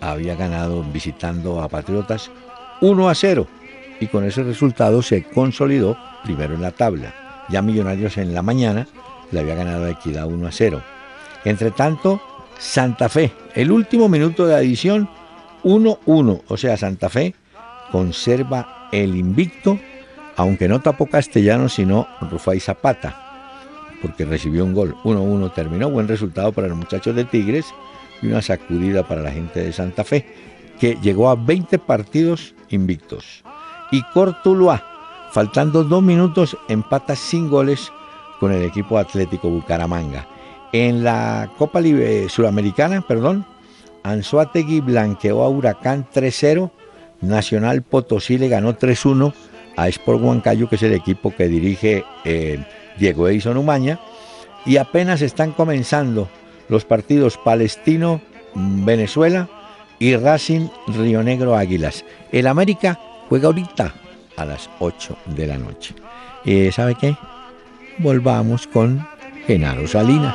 había ganado visitando a Patriotas 1 a 0 y con ese resultado se consolidó primero en la tabla. Ya Millonarios en la mañana le había ganado a Equidad 1 a 0. Entre tanto, Santa Fe, el último minuto de adición 1-1, o sea, Santa Fe conserva el invicto, aunque no tapó Castellano, sino Rufai Zapata, porque recibió un gol. 1-1 terminó, buen resultado para los muchachos de Tigres y una sacudida para la gente de Santa Fe, que llegó a 20 partidos invictos. Y Cortuluá, faltando dos minutos, empata sin goles con el equipo Atlético Bucaramanga. En la Copa Libre Sudamericana, perdón, Anzuategui blanqueó a Huracán 3-0, Nacional Potosí le ganó 3-1 a Sport Huancayo, que es el equipo que dirige eh, Diego Edison Umaña, y apenas están comenzando los partidos Palestino-Venezuela y Racing Río Negro Águilas. El América juega ahorita a las 8 de la noche. ¿Y sabe qué? Volvamos con Genaro Salinas.